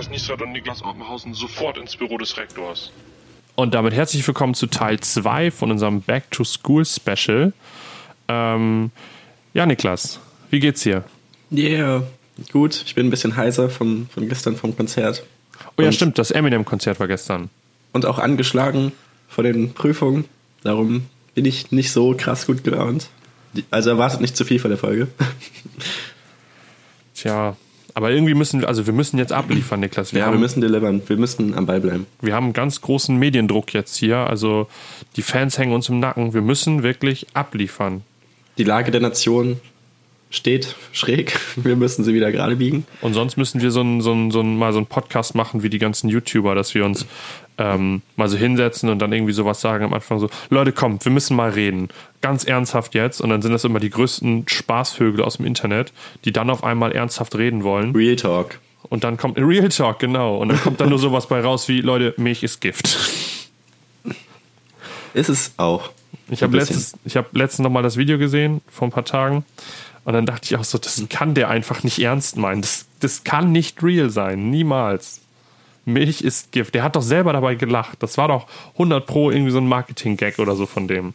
Lukas Niesrat und Niklas Oppenhausen sofort ins Büro des Rektors. Und damit herzlich willkommen zu Teil 2 von unserem Back to School Special. Ähm, ja, Niklas, wie geht's dir? Yeah, gut. Ich bin ein bisschen heiser von, von gestern vom Konzert. Oh ja, Und- stimmt, das Eminem-Konzert war gestern. Und auch angeschlagen vor den Prüfungen. Darum bin ich nicht so krass gut gelaunt. Also erwartet nicht zu viel von der Folge. Tja, aber irgendwie müssen wir, also wir müssen jetzt abliefern, Niklas. Wir, Ja, haben, wir müssen delivern. Wir müssen am Ball bleiben. wir haben ganz großen Mediendruck jetzt hier. Also die Fans hängen uns im Nacken. Wir müssen wirklich abliefern. Die Lage der Nation steht schräg. Wir müssen sie wieder gerade biegen. Und sonst müssen wir so ein, so ein, so ein, mal so einen Podcast machen wie die ganzen YouTuber, dass wir uns ähm, mal so hinsetzen und dann irgendwie sowas sagen am Anfang so, Leute, kommt, wir müssen mal reden. Ganz ernsthaft jetzt. Und dann sind das immer die größten Spaßvögel aus dem Internet, die dann auf einmal ernsthaft reden wollen. Real Talk. Und dann kommt Real Talk, genau. Und dann kommt dann nur sowas bei raus wie, Leute, Milch ist Gift. Ist es auch. Ich habe letztens, ich hab letztens noch mal das Video gesehen, vor ein paar Tagen. Und dann dachte ich auch so, das kann der einfach nicht ernst meinen. Das, das kann nicht real sein. Niemals. Milch ist Gift. Der hat doch selber dabei gelacht. Das war doch 100 Pro irgendwie so ein Marketing-Gag oder so von dem.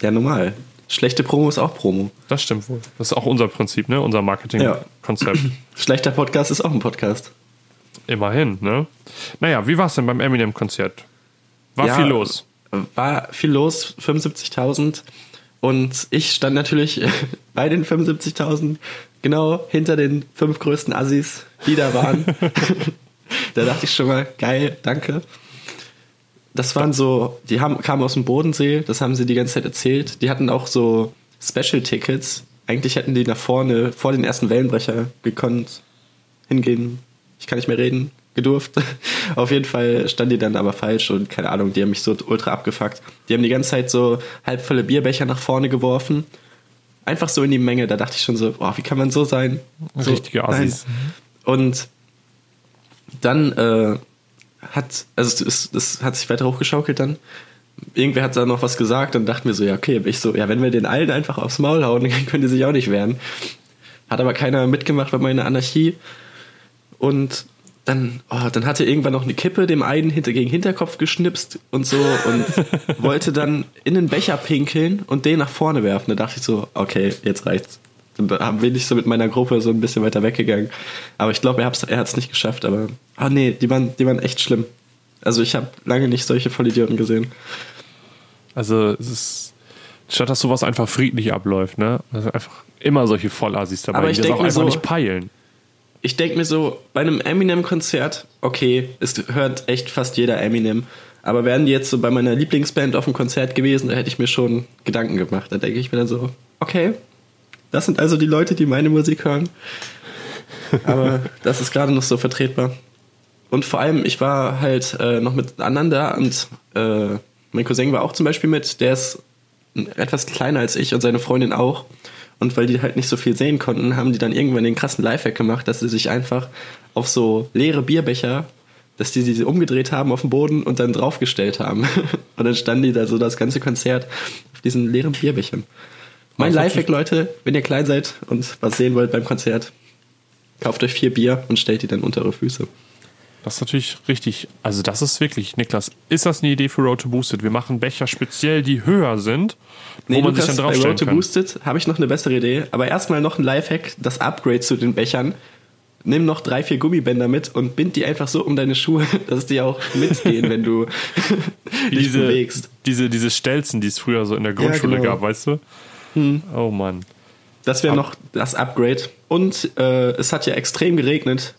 Ja, normal. Schlechte Promo ist auch Promo. Das stimmt wohl. Das ist auch unser Prinzip, ne? Unser Marketing-Konzept. Schlechter Podcast ist auch ein Podcast. Immerhin, ne? Naja, wie war es denn beim Eminem-Konzert? War Ja, viel los. War viel los, 75.000. Und ich stand natürlich bei den 75.000 genau hinter den fünf größten Assis, die da waren. da dachte ich schon mal, geil, danke. Das waren so, die haben, kamen aus dem Bodensee, das haben sie die ganze Zeit erzählt. Die hatten auch so Special-Tickets. Eigentlich hätten die nach vorne, vor den ersten Wellenbrecher gekonnt, hingehen. Ich kann nicht mehr reden, gedurft. Auf jeden Fall stand die dann aber falsch und keine Ahnung, die haben mich so ultra abgefuckt. Die haben die ganze Zeit so halbvolle Bierbecher nach vorne geworfen. Einfach so in die Menge, da dachte ich schon so, oh, wie kann man so sein? So, Richtige Assis. nein. Und dann äh, hat, also es, es hat sich weiter hochgeschaukelt dann. Irgendwer hat da noch was gesagt und dachten wir so, ja, okay, ich so, ja, wenn wir den allen einfach aufs Maul hauen, dann können die sich auch nicht wehren. Hat aber keiner mitgemacht bei meiner Anarchie. Und dann, oh, dann hatte irgendwann noch eine Kippe dem einen hinter, gegen Hinterkopf geschnipst und so und wollte dann in den Becher pinkeln und den nach vorne werfen. Da dachte ich so, okay, jetzt reicht's. Dann bin ich so mit meiner Gruppe so ein bisschen weiter weggegangen. Aber ich glaube, er hat's, er hat's nicht geschafft. Aber, ah nee, die waren, die waren echt schlimm. Also ich habe lange nicht solche Vollidioten gesehen. Also es ist, statt dass sowas einfach friedlich abläuft, ne? Also einfach immer solche Vollassis dabei, Aber ich die das auch mir einfach so- nicht peilen. Ich denke mir so, bei einem Eminem-Konzert, okay, es hört echt fast jeder Eminem. Aber wären die jetzt so bei meiner Lieblingsband auf dem Konzert gewesen, da hätte ich mir schon Gedanken gemacht. Da denke ich mir dann so, okay, das sind also die Leute, die meine Musik hören. Aber das ist gerade noch so vertretbar. Und vor allem, ich war halt äh, noch mit anderen da und äh, mein Cousin war auch zum Beispiel mit, der ist etwas kleiner als ich und seine Freundin auch. Und weil die halt nicht so viel sehen konnten, haben die dann irgendwann den krassen Lifehack gemacht, dass sie sich einfach auf so leere Bierbecher, dass die sie umgedreht haben auf dem Boden und dann draufgestellt haben. Und dann standen die da so das ganze Konzert auf diesen leeren Bierbechern. Mein Lifehack, Leute, wenn ihr klein seid und was sehen wollt beim Konzert, kauft euch vier Bier und stellt die dann unter eure Füße. Das ist natürlich richtig. Also das ist wirklich, Niklas, ist das eine Idee für Road to Boosted? Wir machen Becher speziell, die höher sind, wo Nee, man Lukas, sich dann bei draufstellen Road to kann. Boosted habe ich noch eine bessere Idee. Aber erstmal noch ein Lifehack, das Upgrade zu den Bechern. Nimm noch drei, vier Gummibänder mit und bind die einfach so um deine Schuhe, dass die auch mitgehen, wenn du dich diese, bewegst. diese, diese Stelzen, die es früher so in der Grundschule genau. gab, weißt du? Oh Mann. Das wäre noch das Upgrade. Und äh, es hat ja extrem geregnet.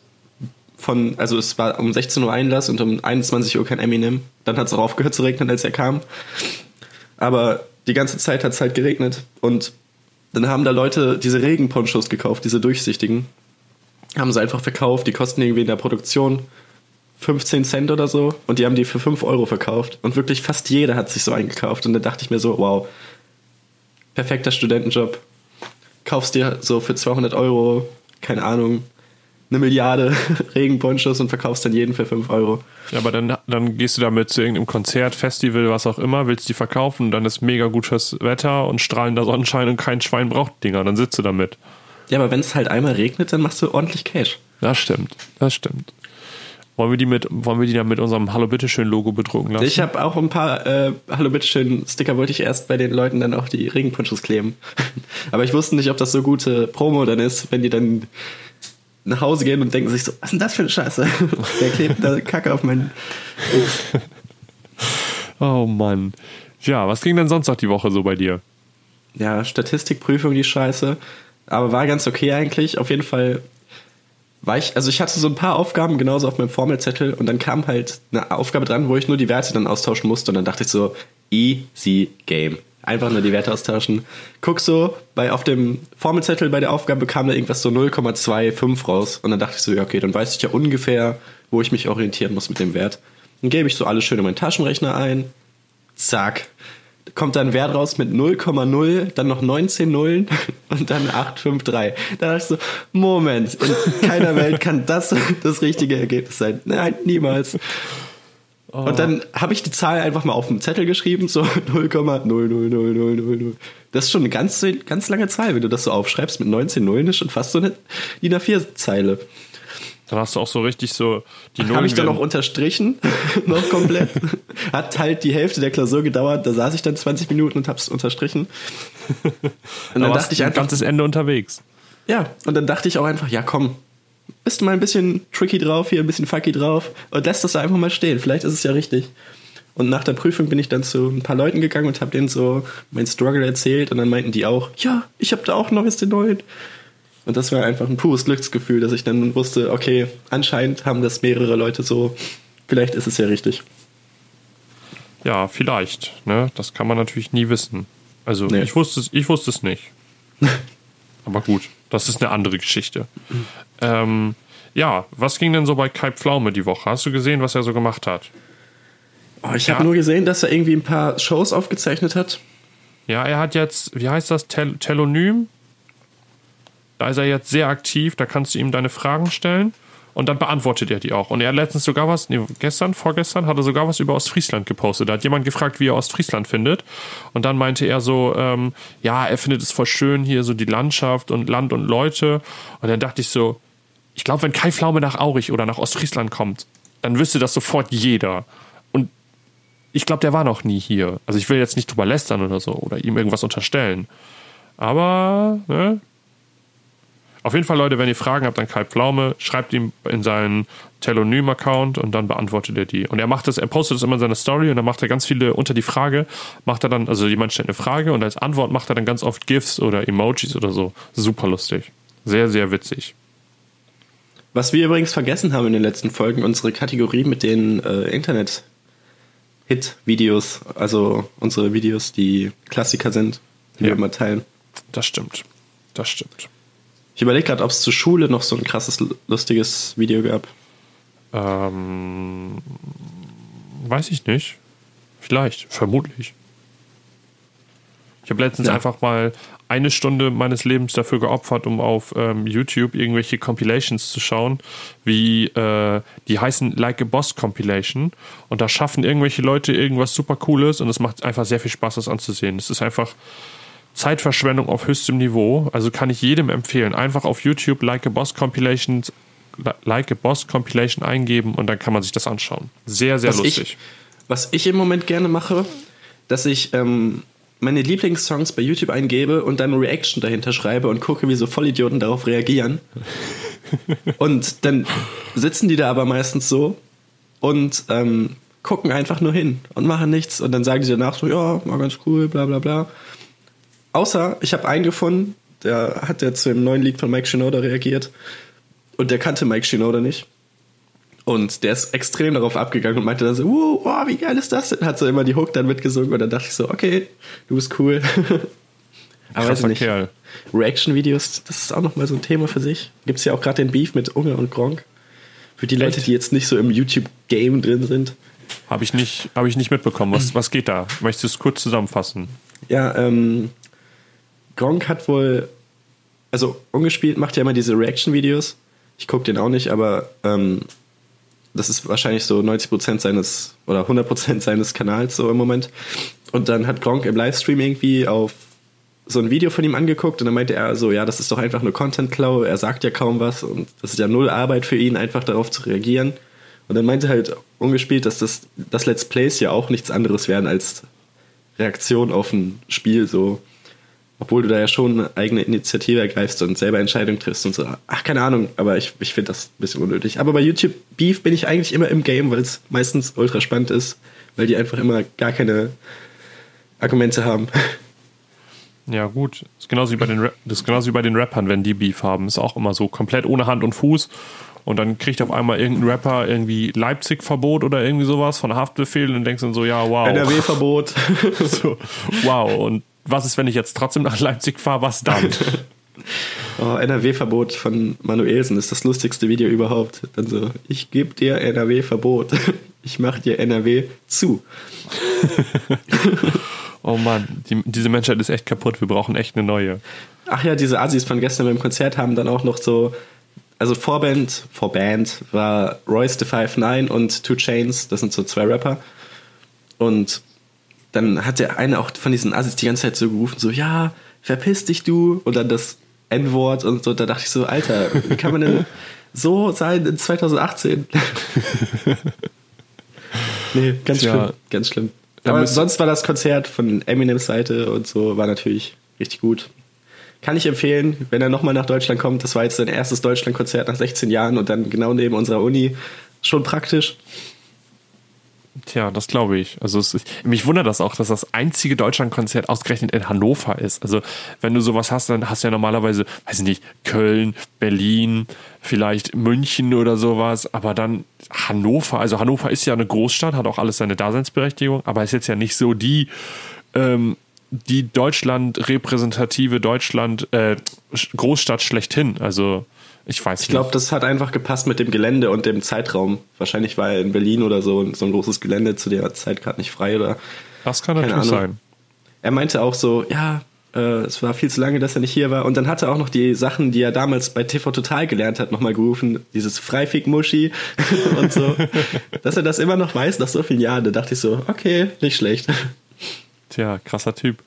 Von, also es war um 16 Uhr Einlass und um 21 Uhr kein Eminem. Dann hat es auch aufgehört zu regnen, als er kam. Aber die ganze Zeit hat es halt geregnet. Und dann haben da Leute diese Regenponchos gekauft, diese durchsichtigen. Haben sie einfach verkauft. Die kosten irgendwie in der Produktion 15 Cent oder so. Und die haben die für 5 Euro verkauft. Und wirklich fast jeder hat sich so eingekauft. Und da dachte ich mir so, wow, perfekter Studentenjob. Kaufst dir so für 200 Euro, keine Ahnung, eine Milliarde Regenponchos und verkaufst dann jeden für 5 Euro. Ja, aber dann, dann gehst du damit zu irgendeinem Konzert, Festival, was auch immer, willst die verkaufen und dann ist mega gutes Wetter und strahlender Sonnenschein und kein Schwein braucht Dinger. Dann sitzt du damit. Ja, aber wenn es halt einmal regnet, dann machst du ordentlich Cash. Das stimmt, das stimmt. Wollen wir die mit, wollen wir die dann mit unserem Hallo bitteschön Logo bedrucken lassen? Ich habe auch ein paar äh, Hallo bitteschön Sticker wollte ich erst bei den Leuten dann auch die Regenponchos kleben. Aber ich wusste nicht, ob das so gute Promo dann ist, wenn die dann nach Hause gehen und denken sich so, was ist denn das für eine Scheiße? Der klebt da Kacke auf meinen. oh Mann. Ja, was ging denn sonst noch die Woche so bei dir? Ja, Statistikprüfung, die Scheiße. Aber war ganz okay eigentlich. Auf jeden Fall war ich, also ich hatte so ein paar Aufgaben genauso auf meinem Formelzettel und dann kam halt eine Aufgabe dran, wo ich nur die Werte dann austauschen musste und dann dachte ich so, easy game. Einfach nur die Werte austauschen. Guck so, bei auf dem Formelzettel bei der Aufgabe kam da irgendwas so 0,25 raus und dann dachte ich so, ja okay, dann weiß ich ja ungefähr, wo ich mich orientieren muss mit dem Wert. Dann gebe ich so alles schön in meinen Taschenrechner ein. Zack kommt dann ein Wert raus mit 0,0, dann noch 19 Nullen und dann 853. Da dachte ich so, Moment, in keiner Welt kann das das richtige Ergebnis sein. Nein, niemals. Oh. Und dann habe ich die Zahl einfach mal auf dem Zettel geschrieben, so 0,00000. Das ist schon eine ganz, ganz lange Zahl, wenn du das so aufschreibst mit 19 Nullen, ist schon fast so eine DIN A4-Zeile. Dann hast du auch so richtig so die Nullen. Habe ich dann noch unterstrichen, noch komplett. Hat halt die Hälfte der Klausur gedauert. Da saß ich dann 20 Minuten und hab's unterstrichen. Und dann da dachte ich einfach, ein ganzes Ende unterwegs. Ja, und dann dachte ich auch einfach, ja komm, bist du mal ein bisschen tricky drauf, hier ein bisschen fucky drauf und lässt das einfach mal stehen. Vielleicht ist es ja richtig. Und nach der Prüfung bin ich dann zu ein paar Leuten gegangen und habe denen so mein Struggle erzählt und dann meinten die auch, ja, ich habe da auch neues den neuen. Und das war einfach ein pures Glücksgefühl, dass ich dann wusste, okay, anscheinend haben das mehrere Leute so, vielleicht ist es ja richtig. Ja, vielleicht. Ne? Das kann man natürlich nie wissen. Also nee. ich wusste es, ich wusste es nicht. Aber gut, das ist eine andere Geschichte. ähm, ja, was ging denn so bei Kai Pflaume die Woche? Hast du gesehen, was er so gemacht hat? Oh, ich habe nur gesehen, dass er irgendwie ein paar Shows aufgezeichnet hat. Ja, er hat jetzt, wie heißt das, Tel Telonym? Da ist er jetzt sehr aktiv, da kannst du ihm deine Fragen stellen und dann beantwortet er die auch. Und er hat letztens sogar was, nee, gestern, vorgestern, hat er sogar was über Ostfriesland gepostet. Da hat jemand gefragt, wie er Ostfriesland findet. Und dann meinte er so, ähm, ja, er findet es voll schön hier, so die Landschaft und Land und Leute. Und dann dachte ich so, ich glaube, wenn Kai Pflaume nach Aurich oder nach Ostfriesland kommt, dann wüsste das sofort jeder. Und ich glaube, der war noch nie hier. Also ich will jetzt nicht drüber lästern oder so oder ihm irgendwas unterstellen. Aber, ne, auf jeden Fall, Leute, wenn ihr Fragen habt an Kai Pflaume, schreibt ihm in seinen Telonym-Account und dann beantwortet er die. Und er macht das, er postet das immer in seiner Story und dann macht er ganz viele unter die Frage, macht er dann, also jemand stellt eine Frage und als Antwort macht er dann ganz oft GIFs oder Emojis oder so. Super lustig. Sehr, sehr witzig. Was wir übrigens vergessen haben in den letzten Folgen, unsere Kategorie mit den äh, Internet-Hit-Videos, also unsere Videos, die Klassiker sind, die ja. wir immer teilen. Das stimmt. Das stimmt. Ich überlege gerade, ob es zur Schule noch so ein krasses, lustiges Video gab. Ähm, weiß ich nicht. Vielleicht, vermutlich. Ich habe letztens ja. einfach mal eine Stunde meines Lebens dafür geopfert, um auf ähm, YouTube irgendwelche Compilations zu schauen, wie äh, die heißen Like a Boss Compilation. Und da schaffen irgendwelche Leute irgendwas super Cooles und es macht einfach sehr viel Spaß, das anzusehen. Es ist einfach Zeitverschwendung auf höchstem Niveau. Also kann ich jedem empfehlen. Einfach auf YouTube Like a Boss Compilation, Like a Boss Compilation eingeben und dann kann man sich das anschauen. Sehr, sehr was lustig. Ich, was ich im Moment gerne mache, dass ich ähm, meine Lieblingssongs bei YouTube eingebe und dann Reaction dahinter schreibe und gucke, wie so Vollidioten darauf reagieren. und dann sitzen die da aber meistens so und ähm, gucken einfach nur hin und machen nichts und dann sagen die danach so, ja, war ganz cool, bla bla bla. Außer, ich habe einen gefunden, der hat ja zu dem neuen Lied von Mike Shinoda reagiert. Und der kannte Mike Shinoda nicht. Und der ist extrem darauf abgegangen und meinte dann so, wow, wow, wie geil ist das denn? Hat so immer die Hook dann mitgesungen und dann dachte ich so, okay, du bist cool. Aber weiß ich nicht. Kerl. Reaction-Videos, das ist auch nochmal so ein Thema für sich. Gibt es ja auch gerade den Beef mit Unge und Gronk. Für die Leute, die jetzt nicht so im YouTube-Game drin sind. Habe ich, nicht, hab ich nicht mitbekommen. Was, was geht da? Möchtest du es kurz zusammenfassen? Ja, ähm, Gronk hat wohl, also ungespielt macht ja immer diese Reaction-Videos. Ich gucke den auch nicht, aber ähm, das ist wahrscheinlich so 90% seines oder 100% seines Kanals so im Moment. Und dann hat Gronk im Livestream irgendwie auf so ein Video von ihm angeguckt und dann meinte er so, ja, das ist doch einfach nur Content-Klau, er sagt ja kaum was und das ist ja null Arbeit für ihn, einfach darauf zu reagieren. Und dann meinte halt ungespielt, dass das, das Let's Plays ja auch nichts anderes wären als Reaktion auf ein Spiel, so. Obwohl du da ja schon eine eigene Initiative ergreifst und selber Entscheidungen triffst und so. Ach, keine Ahnung, aber ich, ich finde das ein bisschen unnötig. Aber bei YouTube Beef bin ich eigentlich immer im Game, weil es meistens ultra spannend ist, weil die einfach immer gar keine Argumente haben. Ja, gut. Das ist, genauso wie bei den das ist genauso wie bei den Rappern, wenn die Beef haben. Ist auch immer so komplett ohne Hand und Fuß. Und dann kriegt auf einmal irgendein Rapper irgendwie Leipzig-Verbot oder irgendwie sowas von Haftbefehl und denkst dann so, ja, wow. NRW-Verbot. so, wow. Und was ist, wenn ich jetzt trotzdem nach Leipzig fahre? Was dann? Oh, NRW-Verbot von Manuelsen ist das lustigste Video überhaupt. Dann so, ich gebe dir NRW-Verbot. Ich mach dir NRW zu. Oh Mann, die, diese Menschheit ist echt kaputt. Wir brauchen echt eine neue. Ach ja, diese Assis von gestern beim Konzert haben dann auch noch so, also Vorband, Vorband war Royce the Five Nine und Two Chains, das sind so zwei Rapper. Und dann hat der eine auch von diesen Assis die ganze Zeit so gerufen, so, ja, verpiss dich du, und dann das N-Wort und so, da dachte ich so, Alter, wie kann man denn so sein in 2018? nee, ganz Tja. schlimm, ganz schlimm. Aber sonst war das Konzert von Eminems Seite und so, war natürlich richtig gut. Kann ich empfehlen, wenn er nochmal nach Deutschland kommt. Das war jetzt sein erstes Deutschlandkonzert nach 16 Jahren und dann genau neben unserer Uni. Schon praktisch. Tja, das glaube ich. Also es, mich wundert das auch, dass das einzige Deutschlandkonzert ausgerechnet in Hannover ist. Also wenn du sowas hast, dann hast du ja normalerweise, weiß ich nicht, Köln, Berlin, vielleicht München oder sowas, aber dann Hannover. Also Hannover ist ja eine Großstadt, hat auch alles seine Daseinsberechtigung, aber ist jetzt ja nicht so die ähm, die Deutschland repräsentative Deutschland äh, Großstadt schlechthin. Also ich weiß Ich glaube, das hat einfach gepasst mit dem Gelände und dem Zeitraum. Wahrscheinlich war er in Berlin oder so so ein großes Gelände zu der Zeit gerade nicht frei oder. Das kann natürlich Ahnung. sein. Er meinte auch so, ja, äh, es war viel zu lange, dass er nicht hier war. Und dann hat er auch noch die Sachen, die er damals bei TV Total gelernt hat, nochmal gerufen. Dieses Freifick-Muschi und so. Dass er das immer noch weiß nach so vielen Jahren. Da dachte ich so, okay, nicht schlecht. Tja, krasser Typ.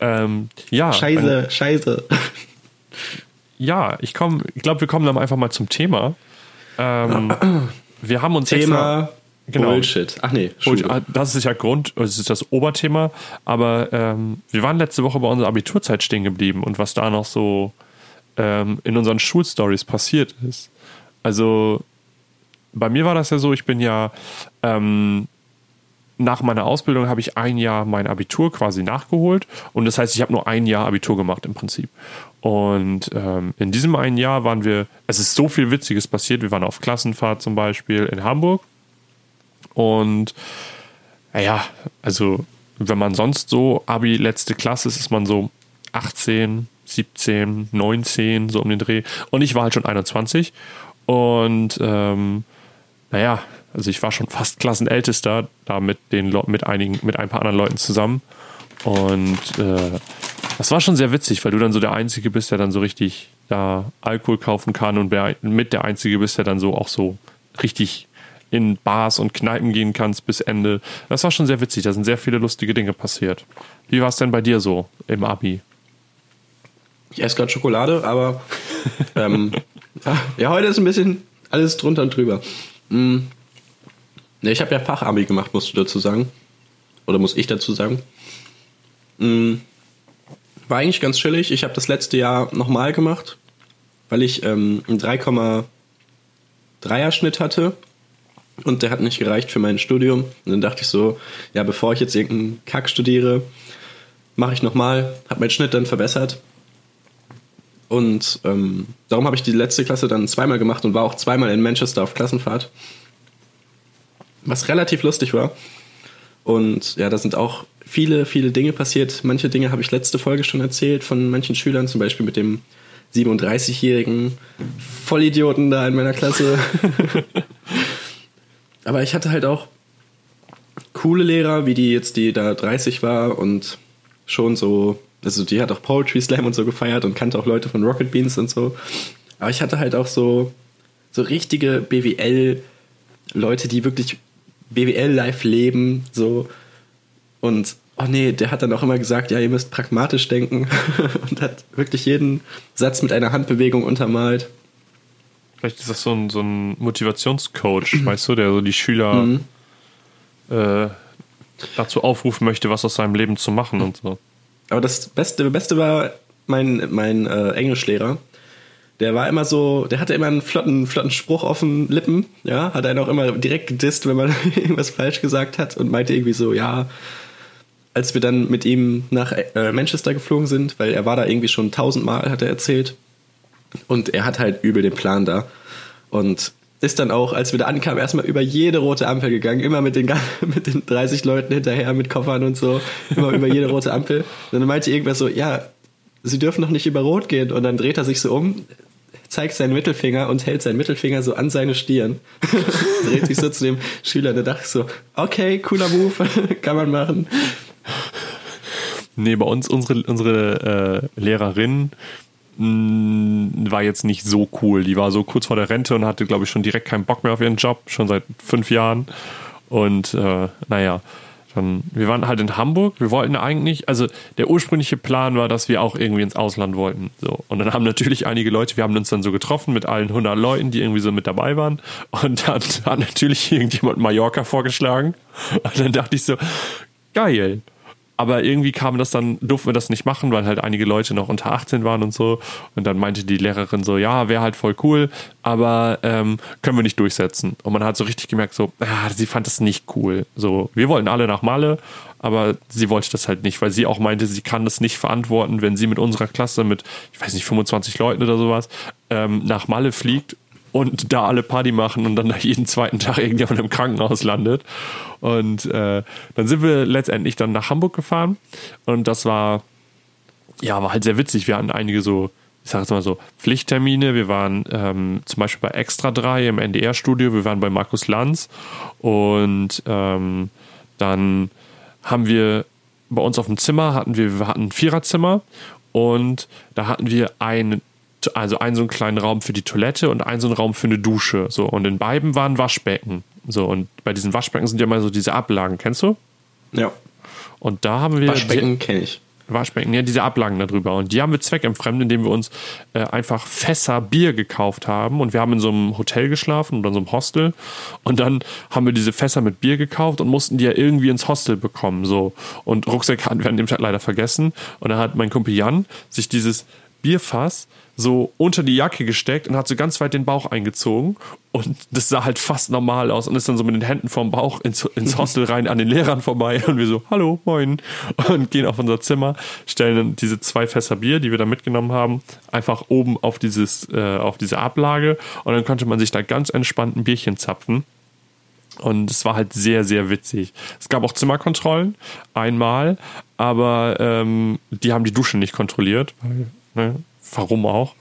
Ähm, ja, Scheiße, scheiße. Ja, ich komme, ich glaube, wir kommen dann einfach mal zum Thema. Ähm, wir haben uns Thema Genau. Bullshit. Ach nee, Extra, Schule. das ist ja Grund, das ist das Oberthema, aber ähm, wir waren letzte Woche bei unserer Abiturzeit stehen geblieben und was da noch so ähm, in unseren Schulstories passiert ist. Also bei mir war das ja so, ich bin ja ähm, nach meiner Ausbildung habe ich ein Jahr mein Abitur quasi nachgeholt und das heißt, ich habe nur ein Jahr Abitur gemacht im Prinzip. Und ähm, in diesem einen Jahr waren wir, es ist so viel Witziges passiert. Wir waren auf Klassenfahrt zum Beispiel in Hamburg und naja, also wenn man sonst so Abi letzte Klasse ist, ist man so 18, 17, 19, so um den Dreh. Und ich war halt schon 21. Und ähm, naja, also ich war schon fast Klassenältester, da mit den Le mit einigen, mit ein paar anderen Leuten zusammen. Und äh, das war schon sehr witzig, weil du dann so der Einzige bist, der dann so richtig da Alkohol kaufen kann und mit der Einzige bist, der dann so auch so richtig in Bars und Kneipen gehen kannst bis Ende. Das war schon sehr witzig, da sind sehr viele lustige Dinge passiert. Wie war es denn bei dir so im Abi? Ich esse gerade Schokolade, aber ähm, ja, heute ist ein bisschen alles drunter und drüber. Mm. Ne, ich habe ja Fachabi gemacht, musst du dazu sagen. Oder muss ich dazu sagen. Mm. War eigentlich ganz chillig. Ich habe das letzte Jahr nochmal gemacht, weil ich ähm, einen 3,3er Schnitt hatte. Und der hat nicht gereicht für mein Studium. Und dann dachte ich so, ja, bevor ich jetzt irgendeinen Kack studiere, mache ich nochmal, habe meinen Schnitt dann verbessert. Und ähm, darum habe ich die letzte Klasse dann zweimal gemacht und war auch zweimal in Manchester auf Klassenfahrt. Was relativ lustig war. Und ja, da sind auch viele, viele Dinge passiert. Manche Dinge habe ich letzte Folge schon erzählt von manchen Schülern, zum Beispiel mit dem 37-jährigen Vollidioten da in meiner Klasse. Aber ich hatte halt auch coole Lehrer, wie die jetzt, die da 30 war und schon so, also die hat auch Poetry Slam und so gefeiert und kannte auch Leute von Rocket Beans und so. Aber ich hatte halt auch so, so richtige BWL-Leute, die wirklich BWL live leben, so. Und oh nee, der hat dann auch immer gesagt, ja, ihr müsst pragmatisch denken und hat wirklich jeden Satz mit einer Handbewegung untermalt. Vielleicht ist das so ein, so ein Motivationscoach, weißt du, der so die Schüler Mhm. äh, dazu aufrufen möchte, was aus seinem Leben zu machen und so. Aber das Beste, Beste war mein, mein äh, Englischlehrer. Der war immer so, der hatte immer einen flotten, flotten Spruch auf den Lippen, ja, hat einen auch immer direkt gedisst, wenn man irgendwas falsch gesagt hat und meinte irgendwie so, ja, als wir dann mit ihm nach äh, Manchester geflogen sind, weil er war da irgendwie schon tausendmal, hat er erzählt. Und er hat halt übel den Plan da. Und ist dann auch, als wir da ankamen, erstmal über jede rote Ampel gegangen, immer mit den, mit den 30 Leuten hinterher, mit Koffern und so, immer über jede rote Ampel. Und dann meinte irgendwer so, ja, sie dürfen noch nicht über Rot gehen. Und dann dreht er sich so um, zeigt seinen Mittelfinger und hält seinen Mittelfinger so an seine Stirn. dreht sich so zu dem Schüler da dachte so, okay, cooler Move, kann man machen. Nee, bei uns, unsere, unsere äh, Lehrerin mh, war jetzt nicht so cool. Die war so kurz vor der Rente und hatte, glaube ich, schon direkt keinen Bock mehr auf ihren Job, schon seit fünf Jahren. Und äh, naja, dann, wir waren halt in Hamburg. Wir wollten eigentlich, also der ursprüngliche Plan war, dass wir auch irgendwie ins Ausland wollten. So. Und dann haben natürlich einige Leute, wir haben uns dann so getroffen mit allen 100 Leuten, die irgendwie so mit dabei waren. Und dann hat natürlich irgendjemand Mallorca vorgeschlagen. Und dann dachte ich so, geil. Aber irgendwie kam das dann, durften wir das nicht machen, weil halt einige Leute noch unter 18 waren und so. Und dann meinte die Lehrerin so, ja, wäre halt voll cool, aber ähm, können wir nicht durchsetzen. Und man hat so richtig gemerkt, so, ah, sie fand das nicht cool. So, wir wollten alle nach Malle, aber sie wollte das halt nicht, weil sie auch meinte, sie kann das nicht verantworten, wenn sie mit unserer Klasse mit, ich weiß nicht, 25 Leuten oder sowas, ähm, nach Malle fliegt und da alle Party machen und dann jeden zweiten Tag irgendjemand im Krankenhaus landet. Und äh, dann sind wir letztendlich dann nach Hamburg gefahren und das war, ja, war halt sehr witzig. Wir hatten einige so, ich sag jetzt mal so, Pflichttermine. Wir waren ähm, zum Beispiel bei Extra 3 im NDR-Studio, wir waren bei Markus Lanz und ähm, dann haben wir bei uns auf dem Zimmer hatten wir, wir hatten ein Viererzimmer und da hatten wir ein, also einen so einen kleinen Raum für die Toilette und einen so einen Raum für eine Dusche. So, und in beiden waren Waschbecken. So, und bei diesen Waschbecken sind ja mal so diese Ablagen, kennst du? Ja, Und da haben wir Waschbecken kenne ich. Waschbecken, ja, diese Ablagen darüber. Und die haben wir zweckentfremd, indem wir uns äh, einfach Fässer Bier gekauft haben. Und wir haben in so einem Hotel geschlafen oder in so einem Hostel. Und dann haben wir diese Fässer mit Bier gekauft und mussten die ja irgendwie ins Hostel bekommen. So. Und Rucksack hatten wir an dem Tag leider vergessen. Und dann hat mein Kumpel Jan sich dieses Bierfass so unter die Jacke gesteckt und hat so ganz weit den Bauch eingezogen. Und das sah halt fast normal aus und ist dann so mit den Händen vom Bauch ins, ins Hostel rein an den Lehrern vorbei. Und wir so, hallo, moin. Und gehen auf unser Zimmer, stellen dann diese zwei Fässer Bier, die wir da mitgenommen haben, einfach oben auf, dieses, äh, auf diese Ablage. Und dann konnte man sich da ganz entspannt ein Bierchen zapfen. Und es war halt sehr, sehr witzig. Es gab auch Zimmerkontrollen, einmal, aber ähm, die haben die Dusche nicht kontrolliert. Weil, ne, warum auch?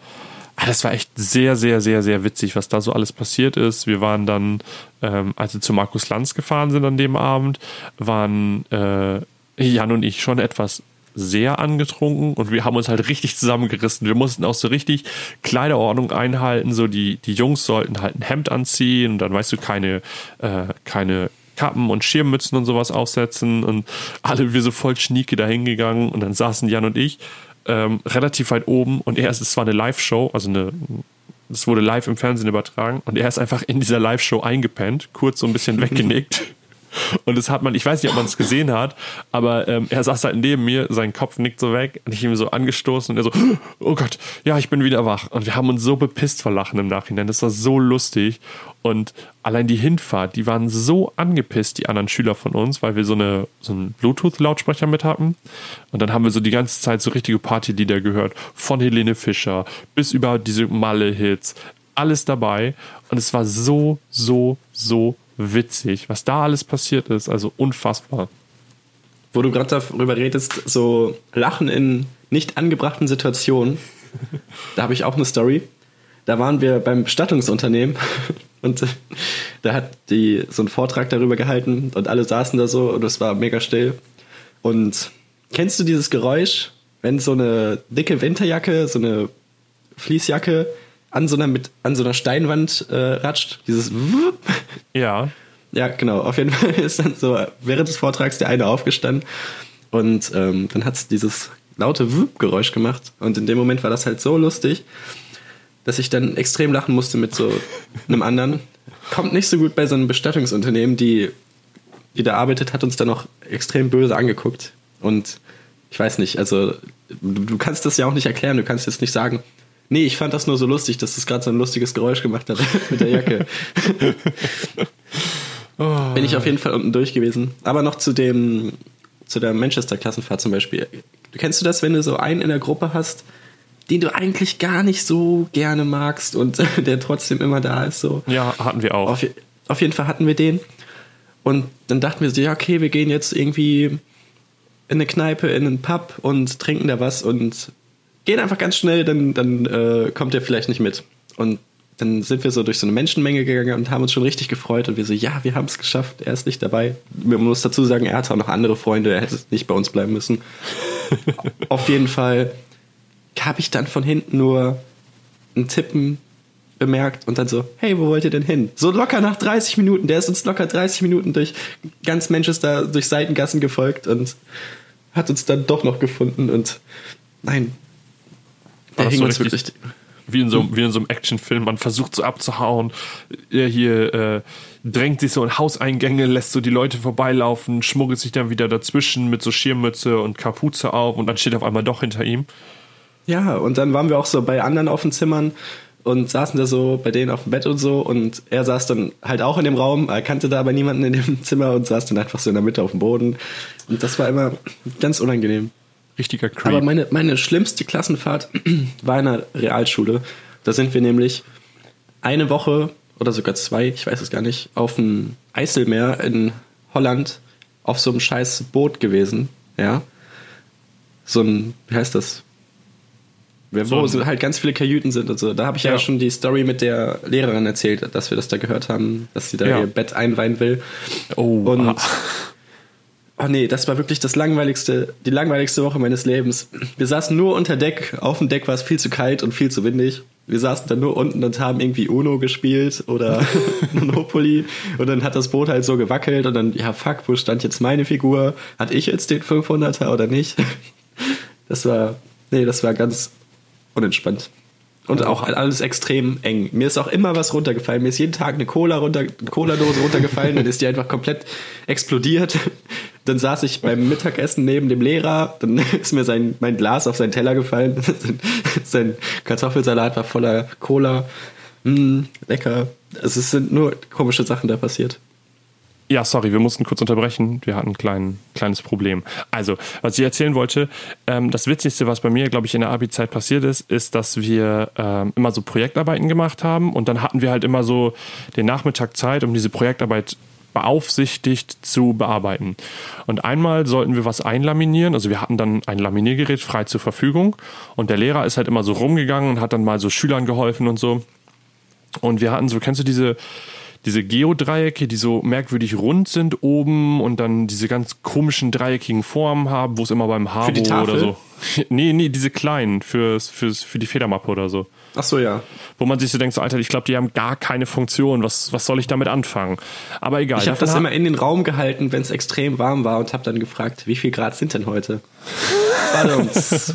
Aber das war echt sehr, sehr, sehr, sehr witzig, was da so alles passiert ist. Wir waren dann, ähm, als wir zu Markus Lanz gefahren sind an dem Abend, waren äh, Jan und ich schon etwas sehr angetrunken und wir haben uns halt richtig zusammengerissen. Wir mussten auch so richtig Kleiderordnung einhalten. So die, die Jungs sollten halt ein Hemd anziehen und dann weißt du keine, äh, keine Kappen und Schirmmützen und sowas aufsetzen und alle wir so voll schnieke da hingegangen und dann saßen Jan und ich ähm, relativ weit oben und er ist, es war eine Live-Show, also eine, es wurde live im Fernsehen übertragen und er ist einfach in dieser Live-Show eingepennt, kurz so ein bisschen weggenickt. Und das hat man, ich weiß nicht, ob man es gesehen hat, aber ähm, er saß halt neben mir, sein Kopf nickt so weg und ich ihm so angestoßen und er so, oh Gott, ja, ich bin wieder wach. Und wir haben uns so bepisst vor Lachen im Nachhinein. Das war so lustig. Und allein die Hinfahrt, die waren so angepisst, die anderen Schüler von uns, weil wir so, eine, so einen Bluetooth-Lautsprecher mit hatten. Und dann haben wir so die ganze Zeit so richtige Partylieder gehört. Von Helene Fischer bis über diese Malle-Hits. Alles dabei. Und es war so, so, so witzig, was da alles passiert ist. Also unfassbar. Wo du gerade darüber redest, so Lachen in nicht angebrachten Situationen. da habe ich auch eine Story. Da waren wir beim Bestattungsunternehmen und da hat die so einen Vortrag darüber gehalten und alle saßen da so und es war mega still. Und kennst du dieses Geräusch, wenn so eine dicke Winterjacke, so eine Fließjacke an so einer, mit, an so einer Steinwand äh, ratscht? Dieses. Ja. Ja, genau. Auf jeden Fall ist dann so während des Vortrags der eine aufgestanden Und ähm, dann hat es dieses laute Wup-Geräusch gemacht. Und in dem Moment war das halt so lustig, dass ich dann extrem lachen musste mit so einem anderen. Kommt nicht so gut bei so einem Bestattungsunternehmen, die, die da arbeitet, hat uns dann auch extrem böse angeguckt. Und ich weiß nicht, also du, du kannst das ja auch nicht erklären, du kannst jetzt nicht sagen, nee, ich fand das nur so lustig, dass das gerade so ein lustiges Geräusch gemacht hat mit der Jacke. Bin ich auf jeden Fall unten durch gewesen. Aber noch zu dem, zu der Manchester-Klassenfahrt zum Beispiel. Du kennst du das, wenn du so einen in der Gruppe hast, den du eigentlich gar nicht so gerne magst und der trotzdem immer da ist? So. Ja, hatten wir auch. Auf, auf jeden Fall hatten wir den. Und dann dachten wir so, ja, okay, wir gehen jetzt irgendwie in eine Kneipe, in einen Pub und trinken da was und gehen einfach ganz schnell, dann, dann äh, kommt er vielleicht nicht mit. Und dann sind wir so durch so eine Menschenmenge gegangen und haben uns schon richtig gefreut und wir so, ja, wir haben es geschafft, er ist nicht dabei. Man muss dazu sagen, er hatte auch noch andere Freunde, er hätte nicht bei uns bleiben müssen. Auf jeden Fall habe ich dann von hinten nur ein Tippen bemerkt und dann so, hey, wo wollt ihr denn hin? So locker nach 30 Minuten, der ist uns locker 30 Minuten durch ganz Manchester, durch Seitengassen gefolgt und hat uns dann doch noch gefunden und nein, der das hing so uns richtig- wirklich Wie in so, wie in so einem Actionfilm, man versucht so abzuhauen. Er hier äh, drängt sich so in Hauseingänge, lässt so die Leute vorbeilaufen, schmuggelt sich dann wieder dazwischen mit so Schirmmütze und Kapuze auf und dann steht er auf einmal doch hinter ihm. Ja, und dann waren wir auch so bei anderen auf den Zimmern und saßen da so bei denen auf dem Bett und so und er saß dann halt auch in dem Raum, er kannte da aber niemanden in dem Zimmer und saß dann einfach so in der Mitte auf dem Boden und das war immer ganz unangenehm. Richtiger Creep. Aber meine, meine schlimmste Klassenfahrt war in einer Realschule. Da sind wir nämlich eine Woche oder sogar zwei, ich weiß es gar nicht, auf dem Eiselmeer in Holland auf so einem scheiß Boot gewesen. Ja. So ein, wie heißt das? Wo so halt ganz viele Kajüten sind und so. Da habe ich ja. Ja. schon die Story mit der Lehrerin erzählt, dass wir das da gehört haben, dass sie da Ja. ihr Bett einweihen will. oh, Und ah. Oh nee, das war wirklich das langweiligste, die langweiligste Woche meines Lebens. Wir saßen nur unter Deck. Auf dem Deck war es viel zu kalt und viel zu windig. Wir saßen dann nur unten und haben irgendwie Uno gespielt oder Monopoly. Und dann hat das Boot halt so gewackelt und dann, ja fuck, wo stand jetzt meine Figur? Hat ich jetzt den 500er oder nicht? Das war, nee, das war ganz unentspannt. Und auch alles extrem eng. Mir ist auch immer was runtergefallen. Mir ist jeden Tag eine Cola runter, eine Cola-Dose runtergefallen, dann ist die einfach komplett explodiert. Dann saß ich beim Mittagessen neben dem Lehrer, dann ist mir sein, mein Glas auf seinen Teller gefallen. sein Kartoffelsalat war voller Cola. Mm, lecker. Also es sind nur komische Sachen da passiert. Ja, sorry, wir mussten kurz unterbrechen. Wir hatten ein klein, kleines Problem. Also, was ich erzählen wollte, ähm, das Witzigste, was bei mir, glaube ich, in der Abi-Zeit passiert ist, ist, dass wir ähm, immer so Projektarbeiten gemacht haben und dann hatten wir halt immer so den Nachmittag Zeit, um diese Projektarbeit beaufsichtigt zu bearbeiten. Und einmal sollten wir was einlaminieren, also wir hatten dann ein Laminiergerät frei zur Verfügung und der Lehrer ist halt immer so rumgegangen und hat dann mal so Schülern geholfen und so. Und wir hatten so, kennst du diese, diese Geodreiecke, die so merkwürdig rund sind oben und dann diese ganz komischen dreieckigen Formen haben, wo es immer beim Habo die Tafel? oder so. Nee, nee, diese kleinen fürs, fürs, für die Federmappe oder so. Ach so, ja. Wo man sich so denkt, so, Alter, ich glaube, die haben gar keine Funktion. Was, was soll ich damit anfangen? Aber egal. Ich habe das immer in den Raum gehalten, wenn es extrem warm war und habe dann gefragt, wie viel Grad sind denn heute? Badums.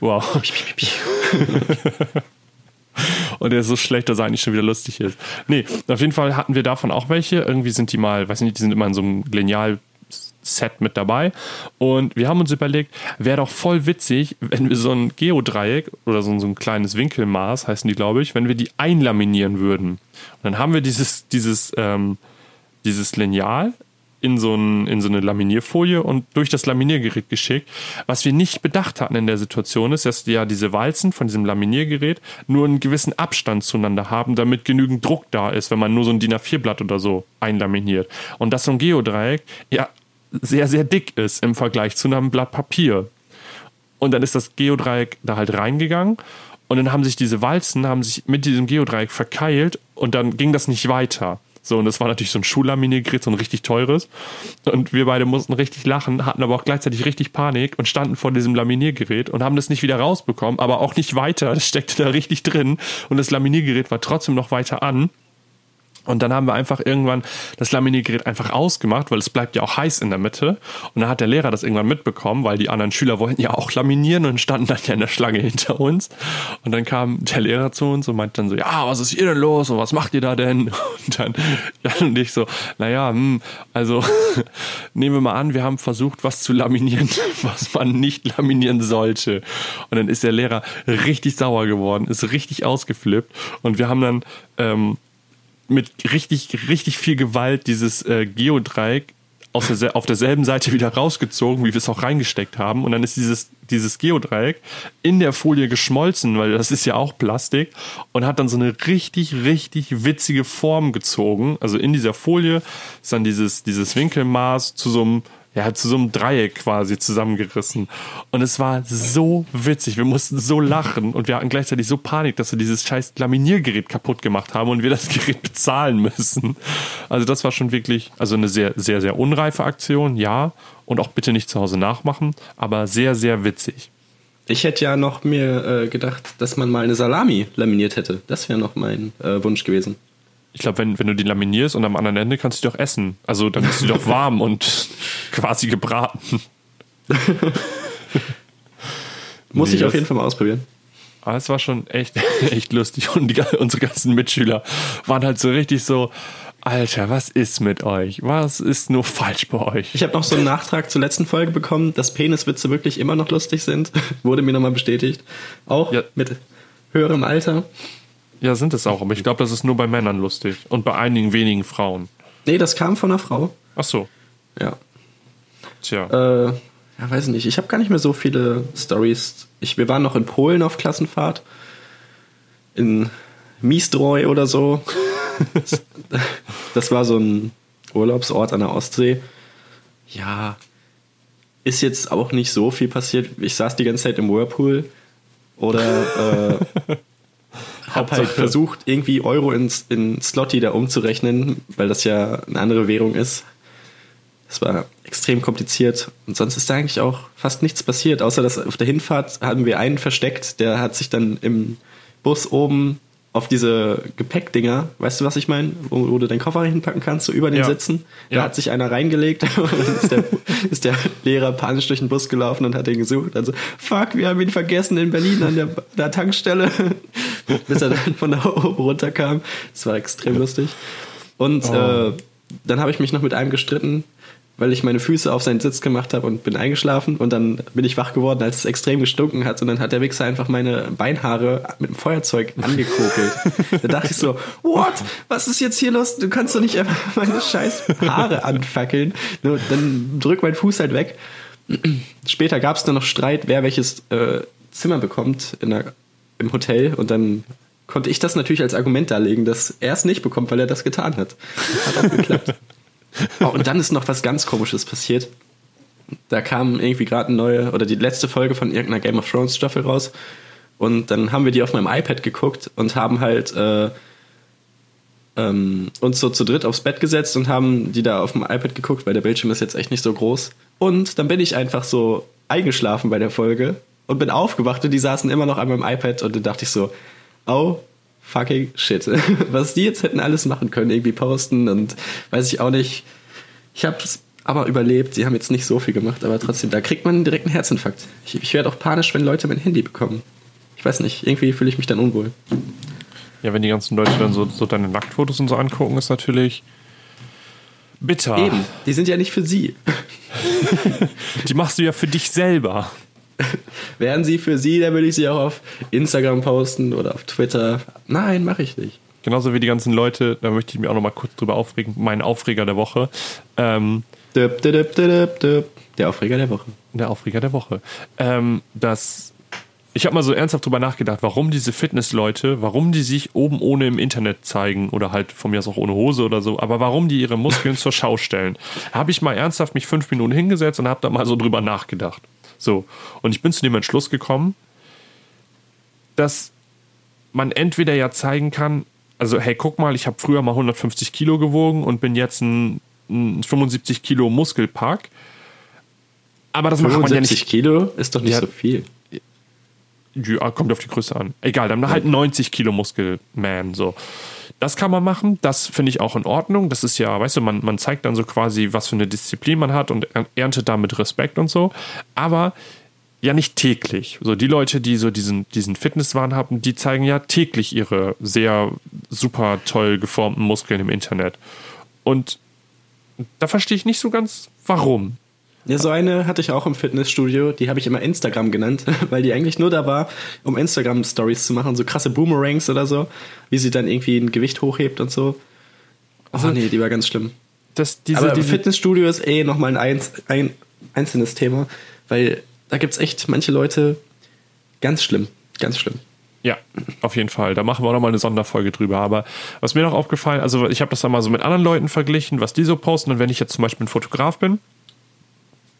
Wow. Und der ist so schlecht, dass er eigentlich schon wieder lustig ist. Nee, auf jeden Fall hatten wir davon auch welche. Irgendwie sind die mal, weiß nicht, die sind immer in so einem Lineal-Set mit dabei. Und wir haben uns überlegt, wäre doch voll witzig, wenn wir so ein Geodreieck oder so ein, so ein kleines Winkelmaß, heißen die, glaube ich, wenn wir die einlaminieren würden. Und dann haben wir dieses, dieses, ähm, dieses Lineal in so, ein, in so eine Laminierfolie und durch das Laminiergerät geschickt. Was wir nicht bedacht hatten in der Situation ist, dass ja diese Walzen von diesem Laminiergerät nur einen gewissen Abstand zueinander haben, damit genügend Druck da ist, wenn man nur so ein DIN A4-Blatt oder so einlaminiert. Und dass so ein Geodreieck ja sehr, sehr dick ist im Vergleich zu einem Blatt Papier. Und dann ist das Geodreieck da halt reingegangen und dann haben sich diese Walzen haben sich mit diesem Geodreieck verkeilt und dann ging das nicht weiter. So, und das war natürlich so ein Schullaminiergerät, so ein richtig teures. Und wir beide mussten richtig lachen, hatten aber auch gleichzeitig richtig Panik und standen vor diesem Laminiergerät und haben das nicht wieder rausbekommen, aber auch nicht weiter. Das steckte da richtig drin und das Laminiergerät war trotzdem noch weiter an. Und dann haben wir einfach irgendwann das Laminiergerät einfach ausgemacht, weil es bleibt ja auch heiß in der Mitte. Und dann hat der Lehrer das irgendwann mitbekommen, weil die anderen Schüler wollten ja auch laminieren und standen dann ja in der Schlange hinter uns. Und dann kam der Lehrer zu uns und meinte dann so, ja, was ist hier denn los und was macht ihr da denn? Und dann Jan und ich so, naja, hm, also nehmen wir mal an, wir haben versucht, was zu laminieren, was man nicht laminieren sollte. Und dann ist der Lehrer richtig sauer geworden, ist richtig ausgeflippt und wir haben dann ähm, mit richtig, richtig viel Gewalt dieses äh, Geodreieck aus der, auf derselben Seite wieder rausgezogen, wie wir es auch reingesteckt haben. Und dann ist dieses, dieses Geodreieck in der Folie geschmolzen, weil das ist ja auch Plastik und hat dann so eine richtig, richtig witzige Form gezogen. Also in dieser Folie ist dann dieses, dieses Winkelmaß zu so einem ja, zu so einem Dreieck quasi zusammengerissen. Und es war so witzig. Wir mussten so lachen und wir hatten gleichzeitig so Panik, dass wir dieses scheiß Laminiergerät kaputt gemacht haben und wir das Gerät bezahlen müssen. Also das war schon wirklich, also eine sehr, sehr, sehr unreife Aktion, ja. Und auch bitte nicht zu Hause nachmachen, aber sehr, sehr witzig. Ich hätte ja noch mir äh, gedacht, dass man mal eine Salami laminiert hätte. Das wäre noch mein äh, Wunsch gewesen. Ich glaube, wenn, wenn du die laminierst und am anderen Ende kannst du die doch essen. Also dann ist sie doch warm und quasi gebraten. Muss Nee, ich auf jeden Fall mal ausprobieren. Aber es war schon echt, echt lustig. Und die, unsere ganzen Mitschüler waren halt so richtig so, Alter, was ist mit euch? Was ist nur falsch bei euch? Ich habe noch so einen Nachtrag zur letzten Folge bekommen, dass Peniswitze wirklich immer noch lustig sind. Wurde mir nochmal bestätigt. Auch Ja. mit höherem Alter. Ja, sind es auch, aber ich glaube, das ist nur bei Männern lustig. Und bei einigen wenigen Frauen. Nee, das kam von einer Frau. Ach so. Ja. Tja. Äh, ja, weiß nicht. Ich habe gar nicht mehr so viele Stories. Ich, wir waren noch in Polen auf Klassenfahrt. In Mistroj oder so. das war so ein Urlaubsort an der Ostsee. Ja, ist jetzt auch nicht so viel passiert. Ich saß die ganze Zeit im Whirlpool oder äh, hab halt versucht, irgendwie Euro ins, in Slotty da umzurechnen, weil das ja eine andere Währung ist. Das war extrem kompliziert und sonst ist da eigentlich auch fast nichts passiert, außer dass auf der Hinfahrt haben wir einen versteckt, der hat sich dann im Bus oben auf diese Gepäckdinger, weißt du, was ich meine, wo, wo du deinen Koffer hinpacken kannst, so über den Ja. Sitzen, da Ja. hat sich einer reingelegt und ist der, ist der Lehrer panisch durch den Bus gelaufen und hat ihn gesucht. Also, fuck, wir haben ihn vergessen in Berlin an der, der Tankstelle, bis er dann von da oben runterkam. Das war extrem lustig. Und Oh. äh, dann habe ich mich noch mit einem gestritten, weil ich meine Füße auf seinen Sitz gemacht habe und bin eingeschlafen und dann bin ich wach geworden, als es extrem gestunken hat und dann hat der Wichser einfach meine Beinhaare mit dem Feuerzeug angekokelt. da dachte ich so, what? Was ist jetzt hier los? Du kannst doch nicht einfach meine scheiß Haare anfackeln. Nur dann drück meinen Fuß halt weg. Später gab es dann noch Streit, wer welches äh, Zimmer bekommt in der, im Hotel und dann konnte ich das natürlich als Argument darlegen, dass er es nicht bekommt, weil er das getan hat. Hat auch geklappt. Oh, und dann ist noch was ganz Komisches passiert. Da kam irgendwie gerade eine neue oder die letzte Folge von irgendeiner Game of Thrones Staffel raus. Und dann haben wir die auf meinem iPad geguckt und haben halt äh, ähm, uns so zu dritt aufs Bett gesetzt und haben die da auf dem iPad geguckt, weil der Bildschirm ist jetzt echt nicht so groß. Und dann bin ich einfach so eingeschlafen bei der Folge und bin aufgewacht und die saßen immer noch an meinem iPad und dann dachte ich so, oh fucking shit. Was die jetzt hätten alles machen können, irgendwie posten und weiß ich auch nicht. Ich hab's aber überlebt. Sie haben jetzt nicht so viel gemacht, aber trotzdem, da kriegt man direkt einen Herzinfarkt. Ich, ich werde auch panisch, wenn Leute mein Handy bekommen. Ich weiß nicht, irgendwie fühle ich mich dann unwohl. Ja, wenn die ganzen Leute dann so, so deine Nacktfotos und so angucken, ist natürlich bitter. Eben, die sind ja nicht für sie. Die machst du ja für dich selber. Wären sie für sie, dann würde ich sie auch auf Instagram posten oder auf Twitter. Nein, mache ich nicht. Genauso wie die ganzen Leute, da möchte ich mich auch noch mal kurz drüber aufregen, mein Aufreger der Woche. Ähm, düpp, düpp, düpp. Der Aufreger der Woche. der Aufreger der Woche. Ähm, dass ich habe mal so ernsthaft drüber nachgedacht, warum diese Fitnessleute, warum die sich oben ohne im Internet zeigen oder halt von mir aus auch ohne Hose oder so, aber warum die ihre Muskeln zur Schau stellen. Habe ich mal ernsthaft mich fünf Minuten hingesetzt und habe da mal so drüber nachgedacht. So und ich bin zu dem Entschluss gekommen, dass man entweder ja zeigen kann, also hey, guck mal, ich habe früher mal 150 Kilo gewogen und bin jetzt ein, ein 75 Kilo Muskelpack. Aber das macht man ja nicht 75 Kilo ist doch nicht Ja. so viel. ja, kommt auf die Größe an. Egal, dann halt 90 Kilo Muskelman. So. Das kann man machen, das finde ich auch in Ordnung. Das ist ja, weißt du, man, man zeigt dann so quasi, was für eine Disziplin man hat und erntet damit Respekt und so. Aber ja nicht täglich. So die Leute, die so diesen, diesen Fitnesswahn haben, die zeigen ja täglich ihre sehr super toll geformten Muskeln im Internet. Und da verstehe ich nicht so ganz, warum. Ja, so eine hatte ich auch im Fitnessstudio, die habe ich immer Instagram genannt, weil die eigentlich nur da war, um Instagram-Stories zu machen, so krasse Boomerangs oder so, wie sie dann irgendwie ein Gewicht hochhebt und so. Oh also, nee, die war ganz schlimm. Das, diese, Aber diese, Fitnessstudio ist eh nochmal ein, ein einzelnes Thema, weil da gibt es echt manche Leute ganz schlimm, ganz schlimm. Ja, auf jeden Fall. Da machen wir auch nochmal eine Sonderfolge drüber. Aber was mir noch aufgefallen, also ich habe das dann mal so mit anderen Leuten verglichen, was die so posten. Und wenn ich jetzt zum Beispiel ein Fotograf bin,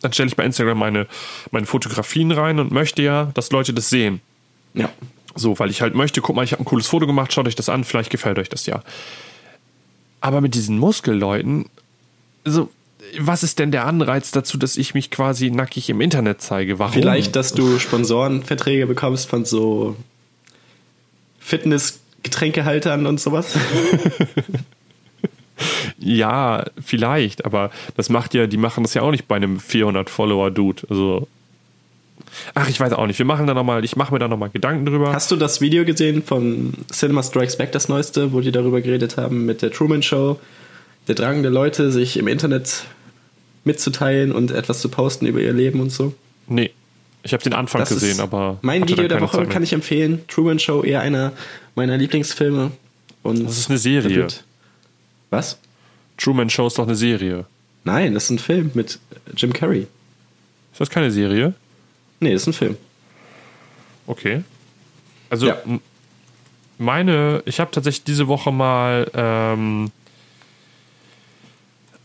dann stelle ich bei Instagram meine, meine Fotografien rein und möchte ja, dass Leute das sehen. Ja. So, weil ich halt möchte, guck mal, ich habe ein cooles Foto gemacht, schaut euch das an, vielleicht gefällt euch das ja. Aber mit diesen Muskelleuten, so, was ist denn der Anreiz dazu, dass ich mich quasi nackig im Internet zeige? Warum? Vielleicht, dass du Sponsorenverträge bekommst von so Fitness-Getränkehaltern und sowas. Ja, vielleicht, aber das macht ja, die machen das ja auch nicht bei einem 400 Follower Dude. Also Ach, ich weiß auch nicht. Wir machen da noch mal, ich mache mir da nochmal Gedanken drüber. Hast du das Video gesehen von Cinema Strikes Back, das neueste, wo die darüber geredet haben mit der Truman Show? Der Drang der Leute, sich im Internet mitzuteilen und etwas zu posten über ihr Leben und so? Nee. Ich habe den Anfang Das gesehen, aber. Mein Video der Woche kann ich empfehlen. Truman Show, eher einer meiner Lieblingsfilme. Und Das ist eine Serie. wird- Was? Truman Show ist doch eine Serie. Nein, das ist ein Film mit Jim Carrey. Ist das keine Serie? Nee, das ist ein Film. Okay. Also Ja. meine, ich habe tatsächlich diese Woche mal ähm,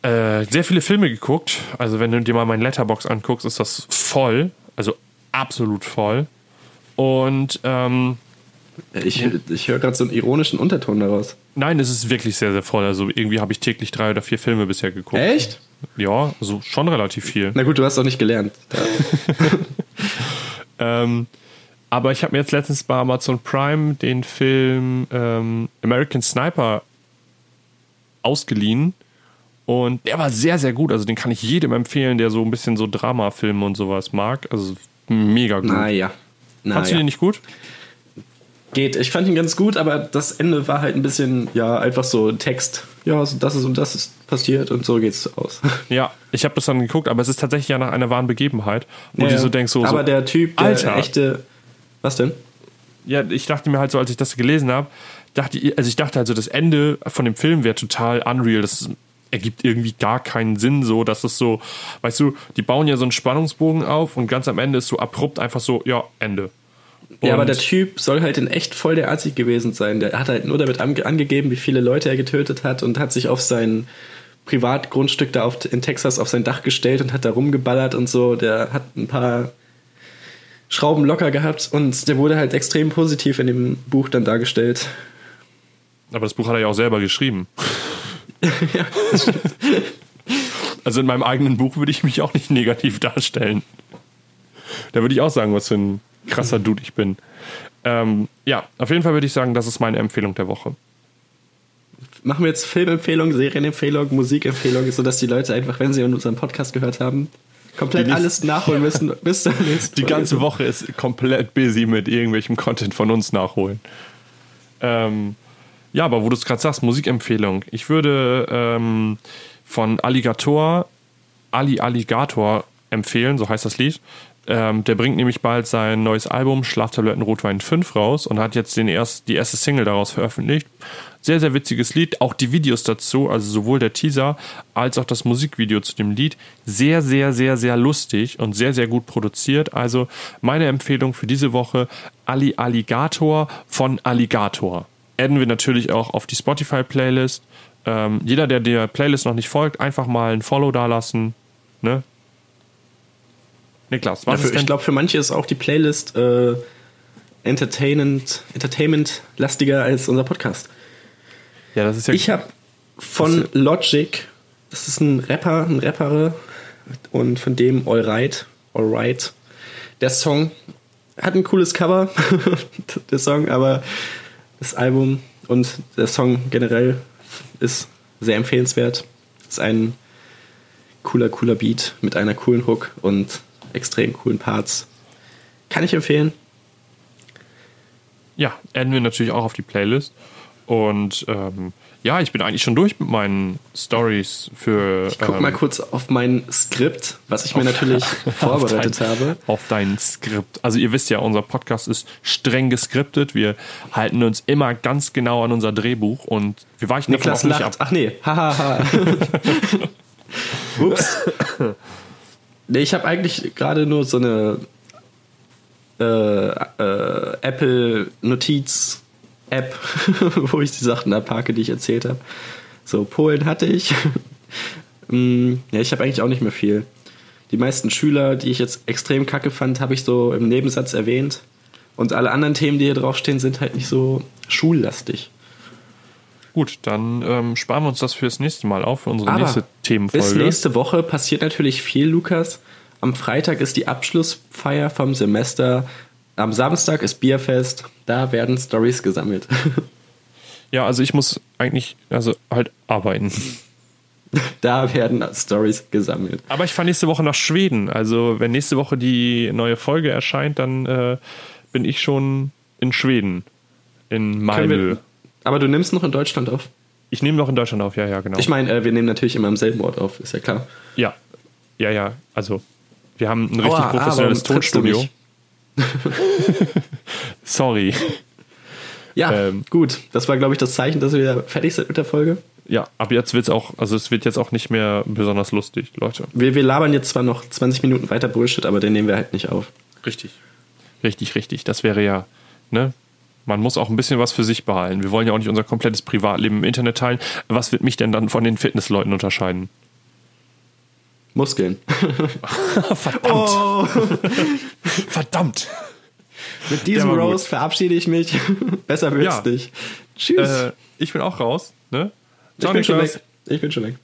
äh, sehr viele Filme geguckt. Also wenn du dir mal mein Letterbox anguckst, ist das voll. Also absolut voll. Und ähm, Ich, ich höre gerade so einen ironischen Unterton daraus. nein, es ist wirklich sehr, sehr voll. Also irgendwie habe ich täglich drei oder vier Filme bisher geguckt. Echt? Ja, also schon relativ viel. Na gut, du hast auch nicht gelernt. Ähm, aber ich habe mir jetzt letztens bei Amazon Prime den Film ähm, American Sniper ausgeliehen. Und der war sehr, sehr gut. Also den kann ich jedem empfehlen, der so ein bisschen so Dramafilme und sowas mag. Also mega gut. Naja. Fandst du den nicht gut? Geht. Ich fand ihn ganz gut, aber das Ende war halt ein bisschen, ja, einfach so Text. Ja, so das ist und das ist passiert und so geht's aus. Ja, ich habe das dann geguckt, aber es ist tatsächlich ja nach einer wahren Begebenheit. Wo Ja, du so denkst, so, aber so der Typ, der Alter. echte. Was denn? ja, ich dachte mir halt so, als ich das gelesen habe, dachte ich, also ich dachte halt so, das Ende von dem Film wäre total unreal. Das ergibt irgendwie gar keinen Sinn so, dass es so, weißt du, die bauen ja so einen Spannungsbogen auf und ganz am Ende ist so abrupt einfach so, ja, Ende. Ja, aber Und- der Typ soll halt in echt voll der Assi gewesen sein. Der hat halt nur damit ange angegeben, wie viele Leute er getötet hat und hat sich auf sein Privatgrundstück da auf, in Texas auf sein Dach gestellt und hat da rumgeballert und so. Der hat ein paar Schrauben locker gehabt und der wurde halt extrem positiv in dem Buch dann dargestellt. Aber das Buch hat er ja auch selber geschrieben. also in meinem eigenen Buch würde ich mich auch nicht negativ darstellen. Da würde ich auch sagen, was für ein krasser Dude ich bin. Ähm, ja, auf jeden Fall würde ich sagen, das ist meine Empfehlung der Woche. Machen wir jetzt Filmempfehlung, Serienempfehlung, Musikempfehlung, sodass die Leute einfach, wenn sie unseren Podcast gehört haben, komplett alles nachholen müssen bis zur nächsten Die ganze Woche ist komplett busy mit irgendwelchem Content von uns nachholen. Ähm, ja, aber wo du es gerade sagst, Musikempfehlung. Ich würde ähm, von Alligator, Ali Alligator empfehlen, so heißt das Lied. Ähm, der bringt nämlich bald sein neues Album Schlaftabletten Rotwein 5 raus und hat jetzt den erst, die erste Single daraus veröffentlicht. Sehr, sehr witziges Lied. Auch die Videos dazu, also sowohl der Teaser als auch das Musikvideo zu dem Lied. Sehr, sehr, sehr, sehr lustig und sehr, sehr gut produziert. Also meine Empfehlung für diese Woche: Ali Alligator von Alligator. Adden wir natürlich auch auf die Spotify-Playlist. Ähm, jeder, der der Playlist noch nicht folgt, einfach mal ein Follow dalassen. Ne? Niklas, Ja, was für, ist denn ich glaube, für manche ist auch die Playlist äh, entertainment, entertainment-lastiger als unser Podcast. Ja, das ist ja. Ich habe von Logic, das ist ein Rapper, ein Rappere und von dem Alright, Alright. Der Song hat ein cooles Cover, der Song, aber das Album und der Song generell ist sehr empfehlenswert. Ist ein cooler, cooler Beat mit einer coolen Hook und extrem coolen Parts. Kann ich empfehlen. Ja, adden wir natürlich auch auf die Playlist. Und ähm, ja, ich bin eigentlich schon durch mit meinen Stories für. Ich guck ähm, mal kurz auf mein Skript, was ich mir natürlich vorbereitet dein, habe. Auf dein Skript. Also ihr wisst ja, unser Podcast ist streng geskriptet. Wir halten uns immer ganz genau an unser Drehbuch und wir weichen Niklas davon auch lacht. nicht ab. Ach nee, hahaha. Ups. nee, ich habe eigentlich gerade nur so eine äh, äh, Apple Notiz App, wo ich die Sachen abhake, die ich erzählt habe. So, Polen hatte ich. Mm, ja, ich habe eigentlich auch nicht mehr viel. Die meisten Schüler, die ich jetzt extrem kacke fand, habe ich so im Nebensatz erwähnt. Und alle anderen Themen, die hier draufstehen, sind halt nicht so schullastig. Gut, dann ähm, sparen wir uns das fürs nächste Mal auf, für unsere Aber nächste Themenfolge. Bis nächste Woche passiert natürlich viel, Lukas. Am Freitag ist die Abschlussfeier vom Semester. Am Samstag ist Bierfest. Da werden Stories gesammelt. Ja, also ich muss eigentlich, also halt arbeiten. da werden Stories gesammelt. Aber ich fahre nächste Woche nach Schweden. Also wenn nächste Woche die neue Folge erscheint, dann äh, bin ich schon in Schweden. In Malmö. Aber du nimmst noch in Deutschland auf. Ich nehme noch in Deutschland auf, ja, ja, genau. Ich meine, äh, wir nehmen natürlich immer am selben Ort auf, ist ja klar. ja, ja, ja. Also wir haben ein richtig Aua, ah, professionelles Tonstudio. Sorry. Ja, Ähm. gut. Das war, glaube ich, das Zeichen, dass wir fertig sind mit der Folge. Ja, ab jetzt wird's auch, also es wird jetzt auch nicht mehr besonders lustig, Leute. Wir, wir labern jetzt zwar noch 20 Minuten weiter Bullshit, aber den nehmen wir halt nicht auf. Richtig. Richtig, richtig. Das wäre ja, ne? Man muss auch ein bisschen was für sich behalten. Wir wollen ja auch nicht unser komplettes Privatleben im Internet teilen. Was wird mich denn dann von den Fitnessleuten unterscheiden? Muskeln. Verdammt. Verdammt. Mit diesem war gut. Verabschiede ich mich. Besser wird's Ja. nicht. Tschüss. Äh, ich bin auch raus, ne? ich bin schon weg. Ich bin schon weg.